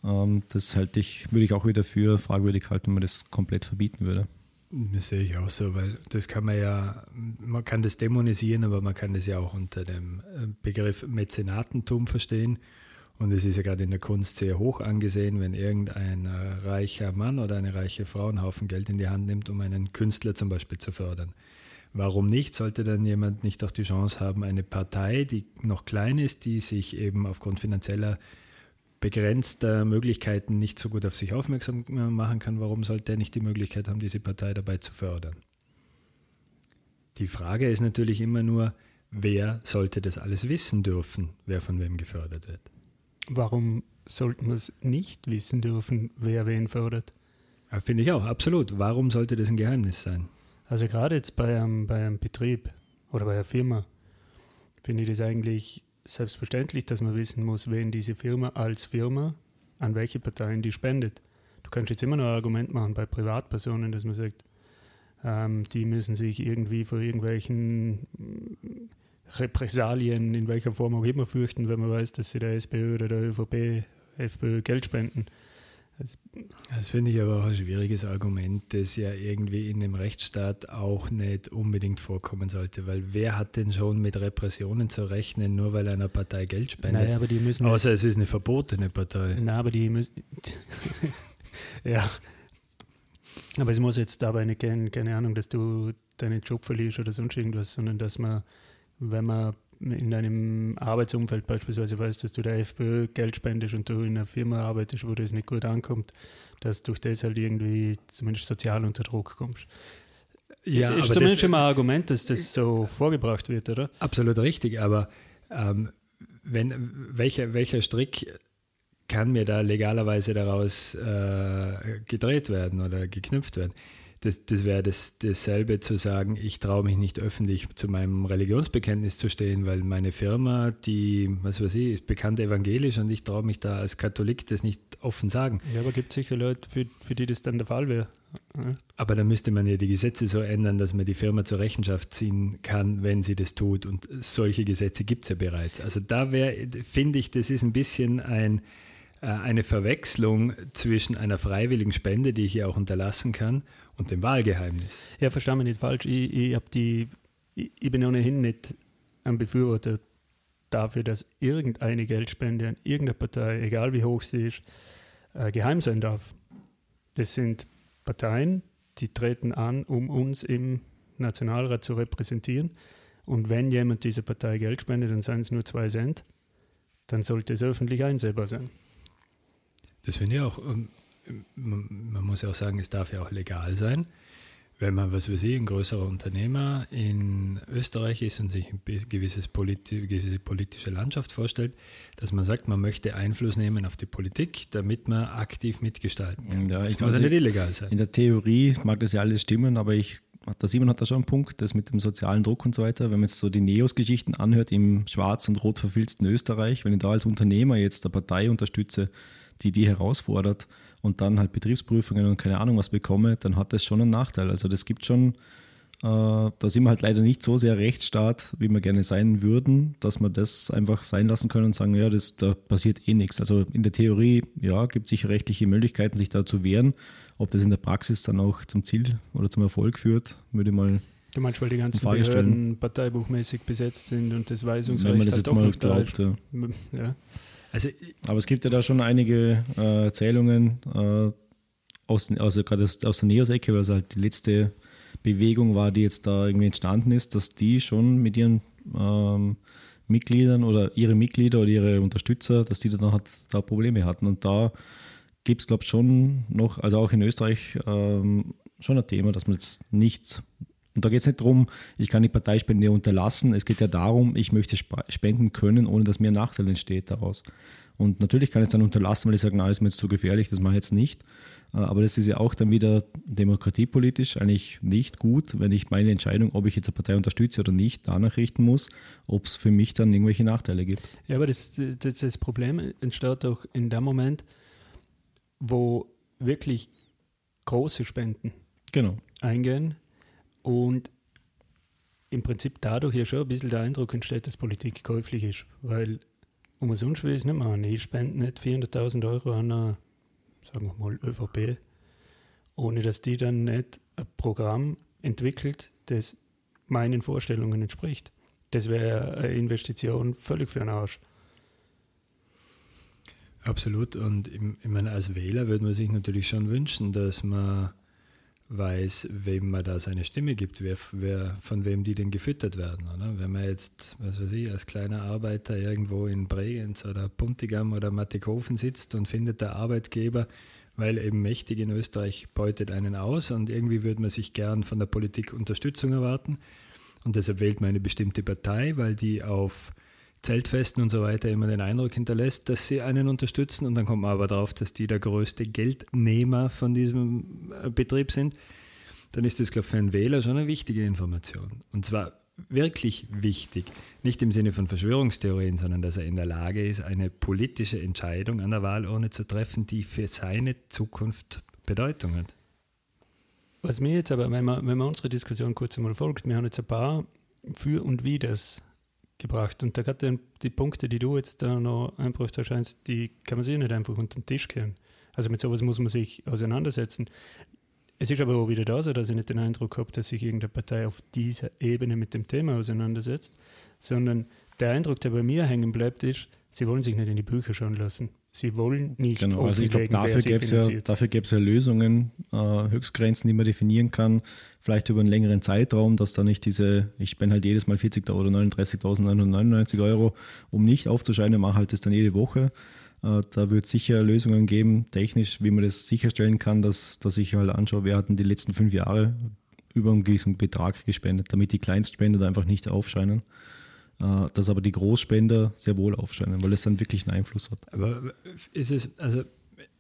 Ähm, das halte ich, würde ich auch wieder für fragwürdig halten, wenn man das komplett verbieten würde. Das sehe ich auch so, weil das kann man ja, man kann das dämonisieren, aber man kann das ja auch unter dem äh, Begriff Mäzenatentum verstehen. Und es ist ja gerade in der Kunst sehr hoch angesehen, wenn irgendein äh, reicher Mann oder eine reiche Frau einen Haufen Geld in die Hand nimmt, um einen Künstler zum Beispiel zu fördern. Warum nicht? Sollte dann jemand nicht auch die Chance haben, eine Partei, die noch klein ist, die sich eben aufgrund finanzieller begrenzter Möglichkeiten nicht so gut auf sich aufmerksam machen kann, warum sollte er nicht die Möglichkeit haben, diese Partei dabei zu fördern? Die Frage ist natürlich immer nur, wer sollte das alles wissen dürfen, wer von wem gefördert wird? Warum sollten wir es nicht wissen dürfen, wer wen fördert? Ja, Finde ich auch, absolut. Warum sollte das ein Geheimnis sein? Also gerade jetzt bei einem, bei einem Betrieb oder bei einer Firma finde ich das eigentlich selbstverständlich, dass man wissen muss, wen diese Firma als Firma an welche Parteien die spendet. Du kannst jetzt immer noch ein Argument machen bei Privatpersonen, dass man sagt, ähm, die müssen sich irgendwie vor irgendwelchen Repressalien in welcher Form auch immer fürchten, wenn man weiß, dass sie der SPÖ oder der ÖVP, FPÖ Geld spenden. Das finde ich aber auch ein schwieriges Argument, das ja irgendwie in einem Rechtsstaat auch nicht unbedingt vorkommen sollte, weil wer hat denn schon mit Repressionen zu rechnen, nur weil einer Partei Geld spendet? Naja, aber die müssen Außer es ist eine verbotene Partei. Na, aber die müssen. ja. Aber es muss jetzt dabei nicht gehen, keine Ahnung, dass du deinen Job verlierst oder sonst irgendwas, sondern dass man, wenn man in einem Arbeitsumfeld beispielsweise weiß, dass du der FPÖ Geld spendest und du in einer Firma arbeitest, wo das nicht gut ankommt, dass durch das halt irgendwie zumindest sozial unter Druck kommst. Ja, ist zumindest das, mal ein Argument, dass das so vorgebracht wird, oder? absolut richtig, aber ähm, wenn, welcher, welcher Strick kann mir da legalerweise daraus äh, gedreht werden oder geknüpft werden? Das, das wäre das, dasselbe zu sagen, ich traue mich nicht öffentlich zu meinem Religionsbekenntnis zu stehen, weil meine Firma, die, was weiß ich, ist bekannt evangelisch und ich traue mich da als Katholik das nicht offen sagen. Ja, aber gibt sicher Leute, für, für die das dann der Fall wäre. Ja. Aber da müsste man ja die Gesetze so ändern, dass man die Firma zur Rechenschaft ziehen kann, wenn sie das tut. Und solche Gesetze gibt es ja bereits. Also da wäre, finde ich, das ist ein bisschen ein, äh, eine Verwechslung zwischen einer freiwilligen Spende, die ich ja auch unterlassen kann, und dem Wahlgeheimnis. Ja, versteh mich nicht falsch. Ich, ich, hab die, ich, ich bin ohnehin nicht ein Befürworter dafür, dass irgendeine Geldspende an irgendeine Partei, egal wie hoch sie ist, äh, geheim sein darf. Das sind Parteien, die treten an, um uns im Nationalrat zu repräsentieren. Und wenn jemand dieser Partei Geld spendet, dann seien es nur zwei Cent, dann sollte es öffentlich einsehbar sein. Das finde ich auch. Man, muss ja auch sagen, es darf ja auch legal sein. Wenn man, was weiß ich, ein größerer Unternehmer in Österreich ist und sich ein bi- gewisses politi gewisse politische Landschaft vorstellt, dass man sagt, man möchte Einfluss nehmen auf die Politik, damit man aktiv mitgestalten kann. Ja, das ich- muss ja nicht illegal sein. In der Theorie mag das ja alles stimmen, aber ich, der Simon hat da schon einen Punkt, das mit dem sozialen Druck und so weiter. Wenn man jetzt so die Neos-Geschichten anhört im schwarz und rot verfilzten Österreich, wenn ich da als Unternehmer jetzt eine Partei unterstütze, die die herausfordert und dann halt Betriebsprüfungen und keine Ahnung was bekomme, dann hat das schon einen Nachteil. Also das gibt schon, äh, da sind wir halt leider nicht so sehr Rechtsstaat, wie wir gerne sein würden, dass wir das einfach sein lassen können und sagen, ja, das, da passiert eh nichts. Also in der Theorie, ja, gibt es sicher rechtliche Möglichkeiten, sich da zu wehren. Ob das in der Praxis dann auch zum Ziel oder zum Erfolg führt, würde ich mal, Du meinst, weil die ganzen Frage stellen. Behörden parteibuchmäßig besetzt sind und das wenn Weisungsrecht man das halt jetzt doch mal glaubt. Ja. Ja. Also Aber es gibt ja da schon einige äh, Erzählungen, äh, aus, also gerade aus, aus der Neos-Ecke, weil es halt die letzte Bewegung war, die jetzt da irgendwie entstanden ist, dass die schon mit ihren ähm, Mitgliedern oder ihre Mitglieder oder ihre Unterstützer, dass die dann halt da Probleme hatten. Und da gibt es, glaube ich, schon noch, also auch in Österreich, ähm, schon ein Thema, dass man jetzt nicht, und da geht es nicht darum, ich kann die Parteispende unterlassen, es geht ja darum, ich möchte spenden können, ohne dass mir ein Nachteil entsteht daraus. Und natürlich kann ich es dann unterlassen, weil ich sage, na, ist mir jetzt zu gefährlich, das mache ich jetzt nicht. Äh, aber das ist ja auch dann wieder demokratiepolitisch eigentlich nicht gut, wenn ich meine Entscheidung, ob ich jetzt eine Partei unterstütze oder nicht, danach richten muss, ob es für mich dann irgendwelche Nachteile gibt. Ja, aber das, das, das Problem entsteht auch in dem Moment, wo wirklich große Spenden genau. eingehen und im Prinzip dadurch ja schon ein bisschen der Eindruck entsteht, dass Politik käuflich ist, weil umsonst will ich es nicht machen. Ich spende nicht 400.000 Euro an eine sagen wir mal, ÖVP, ohne dass die dann nicht ein Programm entwickelt, das meinen Vorstellungen entspricht. Das wäre eine Investition völlig für den Arsch. Absolut. Und ich, ich meine, als Wähler würde man sich natürlich schon wünschen, dass man weiß, wem man da seine Stimme gibt, wer, wer, von wem die denn gefüttert werden. Oder? Wenn man jetzt, was weiß ich, als kleiner Arbeiter irgendwo in Bregenz oder Puntigam oder Mattighofen sitzt und findet der Arbeitgeber, weil eben mächtig in Österreich beutet einen aus und irgendwie würde man sich gern von der Politik Unterstützung erwarten. Und deshalb wählt man eine bestimmte Partei, weil die auf Zeltfesten und so weiter immer den Eindruck hinterlässt, dass sie einen unterstützen und dann kommt man aber darauf, dass die der größte Geldnehmer von diesem äh, Betrieb sind, dann ist das, glaube ich, für einen Wähler schon eine wichtige Information. Und zwar wirklich wichtig, nicht im Sinne von Verschwörungstheorien, sondern dass er in der Lage ist, eine politische Entscheidung an der Wahlurne zu treffen, die für seine Zukunft Bedeutung hat. Was mir jetzt aber, wenn man, wenn man unsere Diskussion kurz einmal folgt, wir haben jetzt ein paar Für und Widers gebracht. Und da gerade die Punkte, die du jetzt da noch einbracht hast, die kann man sich nicht einfach unter den Tisch kehren. Also mit sowas muss man sich auseinandersetzen. Es ist aber auch wieder da so, dass ich nicht den Eindruck habe, dass sich irgendeine Partei auf dieser Ebene mit dem Thema auseinandersetzt, sondern der Eindruck, der bei mir hängen bleibt, ist, sie wollen sich nicht in die Bücher schauen lassen. Sie wollen nicht genau, also ich glaube, dafür gäbe es ja, ja Lösungen, äh, Höchstgrenzen, die man definieren kann, vielleicht über einen längeren Zeitraum, dass da nicht diese, ich spende halt jedes Mal 40 oder 39.999 Euro, um nicht aufzuscheiden, mache halt das dann jede Woche. Äh, da wird es sicher Lösungen geben, technisch, wie man das sicherstellen kann, dass, dass ich halt anschaue, wer hat in den letzten fünf Jahre über einen gewissen Betrag gespendet, damit die Kleinstspender einfach nicht aufscheinen. Äh, dass aber die Großspender sehr wohl aufscheinen, weil es dann wirklich einen Einfluss hat. Aber ist es, also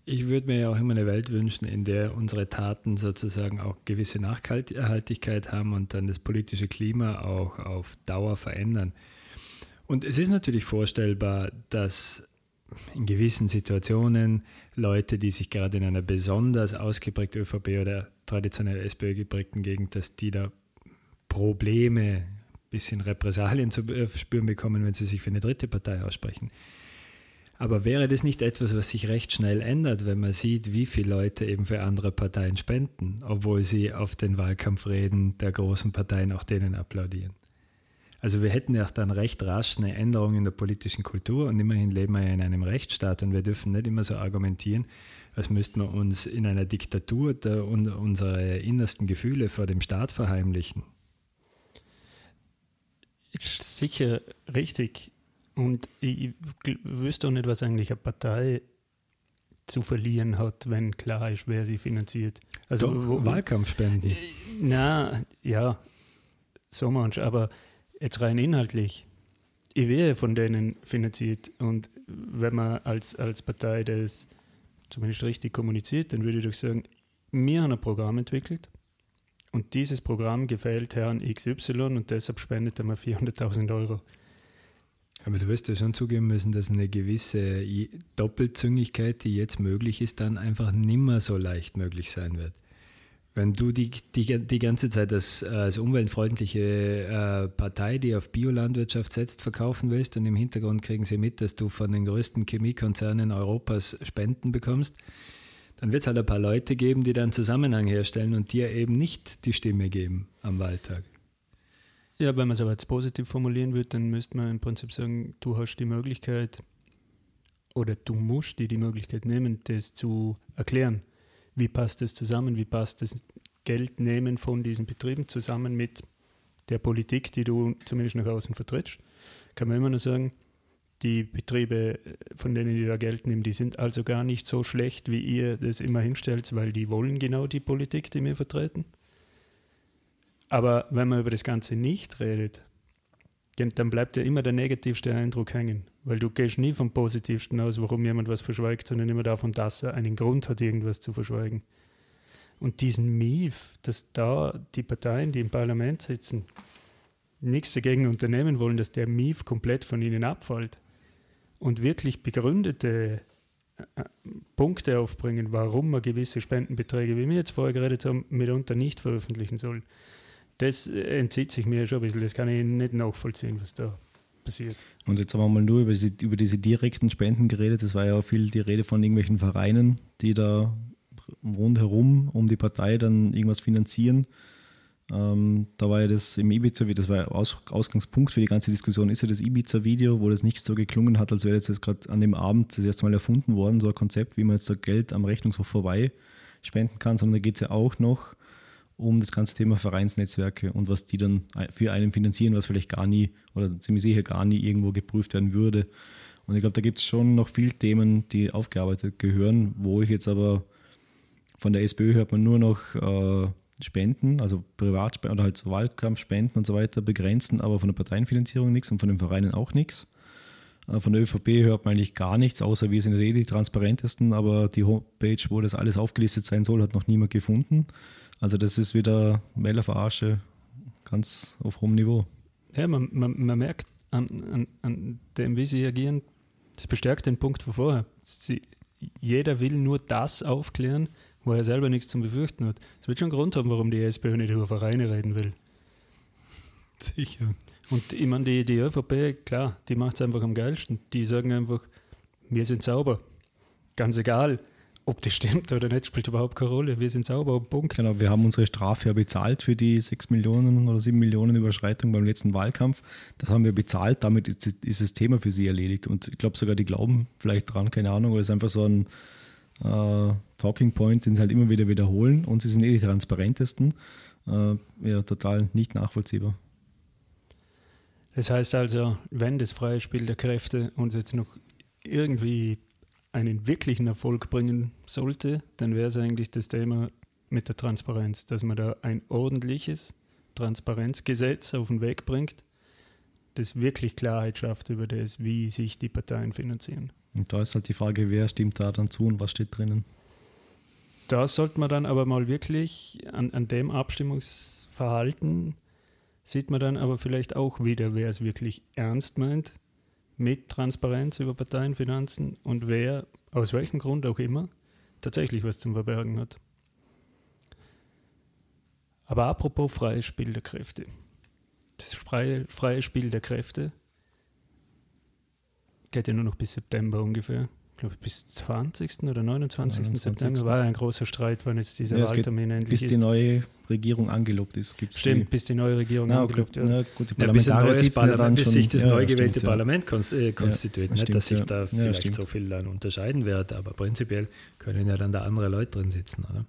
ich würde mir ja auch immer eine Welt wünschen, in der unsere Taten sozusagen auch gewisse Nachhaltigkeit haben und dann das politische Klima auch auf Dauer verändern. Und es ist natürlich vorstellbar, dass in gewissen Situationen Leute, die sich gerade in einer besonders ausgeprägt ÖVP oder traditionell SPÖ geprägten Gegend, dass die da Probleme bisschen Repressalien zu äh, spüren bekommen, wenn sie sich für eine dritte Partei aussprechen. Aber wäre das nicht etwas, was sich recht schnell ändert, wenn man sieht, wie viele Leute eben für andere Parteien spenden, obwohl sie auf den Wahlkampfreden der großen Parteien auch denen applaudieren? Also wir hätten ja auch dann recht rasch eine Änderung in der politischen Kultur und immerhin leben wir ja in einem Rechtsstaat und wir dürfen nicht immer so argumentieren, als müssten wir uns in einer Diktatur unsere innersten Gefühle vor dem Staat verheimlichen sicher richtig. Und ich wüsste auch nicht, was eigentlich eine Partei zu verlieren hat, wenn klar ist, wer sie finanziert. Also Doch, wo, Wahlkampfspenden. Na, ja, so manch, aber jetzt rein inhaltlich. Ich wäre von denen finanziert und wenn man als, als Partei das zumindest richtig kommuniziert, dann würde ich doch sagen, wir haben ein Programm entwickelt, und dieses Programm gefällt Herrn XY und deshalb spendet er mir 400.000 Euro. Aber du wirst ja schon zugeben müssen, dass eine gewisse Doppelzüngigkeit, die jetzt möglich ist, dann einfach nimmer so leicht möglich sein wird. Wenn du die, die, die ganze Zeit als, als umweltfreundliche äh, Partei, die auf Biolandwirtschaft setzt, verkaufen willst und im Hintergrund kriegen sie mit, dass du von den größten Chemiekonzernen Europas Spenden bekommst, dann wird es halt ein paar Leute geben, die dann Zusammenhang herstellen und dir eben nicht die Stimme geben am Wahltag. Ja, wenn man es aber jetzt positiv formulieren würde, dann müsste man im Prinzip sagen, du hast die Möglichkeit oder du musst dir die Möglichkeit nehmen, das zu erklären. wie passt das zusammen, wie passt das Geld nehmen von diesen Betrieben zusammen mit der Politik, die du zumindest nach außen vertrittst, kann man immer nur sagen, die Betriebe, von denen die da Geld nehmen, die sind also gar nicht so schlecht, wie ihr das immer hinstellt, weil die wollen genau die Politik, die wir vertreten. Aber wenn man über das Ganze nicht redet, dann bleibt ja immer der negativste Eindruck hängen. Weil du gehst nie vom Positivsten aus, warum jemand was verschweigt, sondern immer davon, dass er einen Grund hat, irgendwas zu verschweigen. Und diesen Mief, dass da die Parteien, die im Parlament sitzen, nichts dagegen unternehmen wollen, dass der Mief komplett von ihnen abfällt und wirklich begründete äh, Punkte aufbringen, warum man gewisse Spendenbeträge, wie wir jetzt vorher geredet haben, mitunter nicht veröffentlichen soll. Das entzieht sich mir schon ein bisschen. Das kann ich nicht nachvollziehen, was da passiert. Und jetzt haben wir mal nur über diese, über diese direkten Spenden geredet. Das war ja auch viel die Rede von irgendwelchen Vereinen, die da rundherum um die Partei dann irgendwas finanzieren. Ähm, da war ja das im Ibiza, das war ja Aus, Ausgangspunkt für die ganze Diskussion, ist ja das Ibiza-Video, wo das nicht so geklungen hat, als wäre das jetzt gerade an dem Abend das erste Mal erfunden worden, so ein Konzept, wie man jetzt da Geld am Rechnungshof vorbei spenden kann, sondern da geht es ja auch noch um das ganze Thema Vereinsnetzwerke und was die dann für einen finanzieren, was vielleicht gar nie oder ziemlich sicher gar nie irgendwo geprüft werden würde. Und ich glaube, da gibt es schon noch viele Themen, die aufgearbeitet gehören, wo ich jetzt aber von der SPÖ hört man nur noch äh, Spenden, also Privatspenden oder halt so Wahlkampfspenden und so weiter begrenzen, aber von der Parteienfinanzierung nichts und von den Vereinen auch nichts. Äh, von der ÖVP hört man eigentlich gar nichts, außer wir sind eh die transparentesten, aber die Homepage, wo das alles aufgelistet sein soll, hat noch niemand gefunden. Also das ist wieder Wählerverarsche ganz auf hohem Niveau. Ja, man, man, man merkt an, an, an dem, wie sie agieren, das bestärkt den Punkt von vorher. Sie, jeder will nur das aufklären, wo er selber nichts zum Befürchten hat. Es wird schon einen Grund haben, warum die SPÖ nicht über Vereine reden will. Sicher. Und ich meine, die, die ÖVP, klar, die macht es einfach am geilsten. Die sagen einfach, wir sind sauber. Ganz egal, ob das stimmt oder nicht, spielt überhaupt keine Rolle. Wir sind sauber, Punkt. Genau, wir haben unsere Strafe ja bezahlt für die 6 Millionen oder 7 Millionen Überschreitung beim letzten Wahlkampf. Das haben wir bezahlt, damit ist, ist das Thema für sie erledigt. Und ich glaube sogar, die glauben vielleicht dran, keine Ahnung, oder es ist einfach so ein äh, Talking Point, den sie halt immer wieder wiederholen und sie sind eh die transparentesten. Äh, ja, total nicht nachvollziehbar. Das heißt also, wenn das freie Spiel der Kräfte uns jetzt noch irgendwie einen wirklichen Erfolg bringen sollte, dann wäre es eigentlich das Thema mit der Transparenz, dass man da ein ordentliches Transparenzgesetz auf den Weg bringt, das wirklich Klarheit schafft über das, wie sich die Parteien finanzieren. Und da ist halt die Frage, wer stimmt da dann zu und was steht drinnen? Da sollte man dann aber mal wirklich an, an dem Abstimmungsverhalten sieht man dann aber vielleicht auch wieder, wer es wirklich ernst meint mit Transparenz über Parteienfinanzen und wer, aus welchem Grund auch immer, tatsächlich was zum Verbergen hat. Aber apropos freies Spiel der Kräfte. Das freie, freie Spiel der Kräfte geht ja nur noch bis September ungefähr. Ich glaube, bis 20. oder 29. 29. September war ein großer Streit, wann jetzt dieser ja, Wahltermin endlich bis ist. Bis die neue Regierung angelobt ist. Gibt's stimmt, die, bis die neue Regierung na, angelobt wird. Ja. gut, die ja, bis, neues Parlament, bis sich das ja, neu gewählte stimmt, Parlament äh, konstituiert. Nicht, dass sich da vielleicht so viel dann unterscheiden wird, aber prinzipiell können ja dann da andere Leute drin sitzen. Oder?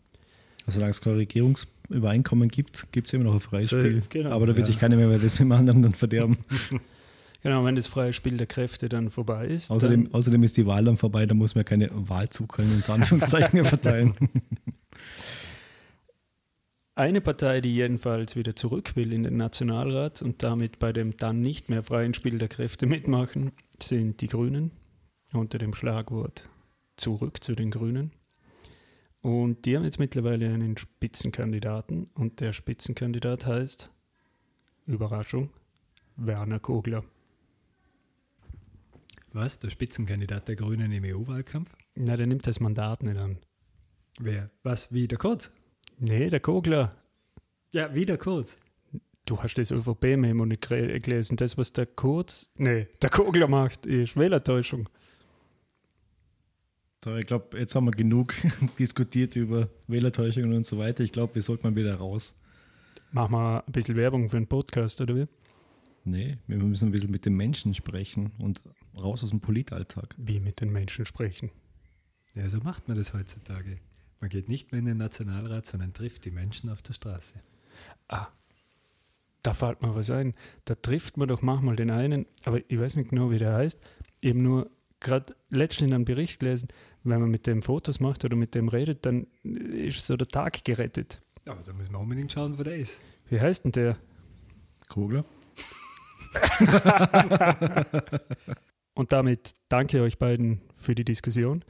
Also solange es kein Regierungsübereinkommen gibt, gibt es immer noch ein freies so, Spiel. Genau, aber da wird sich keiner mehr das mit dem anderen dann verderben. Genau, wenn das freie Spiel der Kräfte dann vorbei ist. Außerdem, außerdem ist die Wahl dann vorbei, da muss man keine Wahlzuckeln unter Anführungszeichen verteilen. Eine Partei, die jedenfalls wieder zurück will in den Nationalrat und damit bei dem dann nicht mehr freien Spiel der Kräfte mitmachen, sind die Grünen unter dem Schlagwort Zurück zu den Grünen. Und die haben jetzt mittlerweile einen Spitzenkandidaten und der Spitzenkandidat heißt, Überraschung, Werner Kogler. Was? Der Spitzenkandidat der Grünen im EU-Wahlkampf? Na, der nimmt das Mandat nicht an. Wer? Was? Wie der Kurz? Nee, der Kogler. Ja, wie der Kurz. Du hast das ÖVP-Memo nicht gelesen. Das, was der Kurz, nee, der Kogler macht, ist Wählertäuschung. So, ich glaube, jetzt haben wir genug diskutiert über Wählertäuschungen und so weiter. Ich glaube, wir sollten mal wieder raus. Machen wir ein bisschen Werbung für einen Podcast, oder wie? Nee, wir müssen ein bisschen mit den Menschen sprechen und raus aus dem Politalltag. Wie mit den Menschen sprechen? Ja, so macht man das heutzutage. Man geht nicht mehr in den Nationalrat, sondern trifft die Menschen auf der Straße. Ah, da fällt mir was ein. Da trifft man doch manchmal den einen, aber ich weiß nicht genau, wie der heißt. Eben nur gerade letztens in einem Bericht gelesen, wenn man mit dem Fotos macht oder mit dem redet, dann ist so der Tag gerettet. Aber da müssen wir unbedingt schauen, wo der ist. Wie heißt denn der? Kugler. Und damit danke euch beiden für die Diskussion.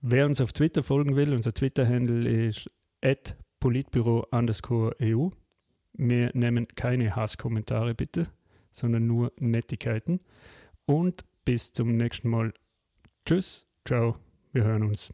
Wer uns auf Twitter folgen will, unser Twitter-Handle ist politbüro underscore EU. Wir nehmen keine Hasskommentare bitte, sondern nur Nettigkeiten. Und bis zum nächsten Mal. Tschüss, ciao, wir hören uns.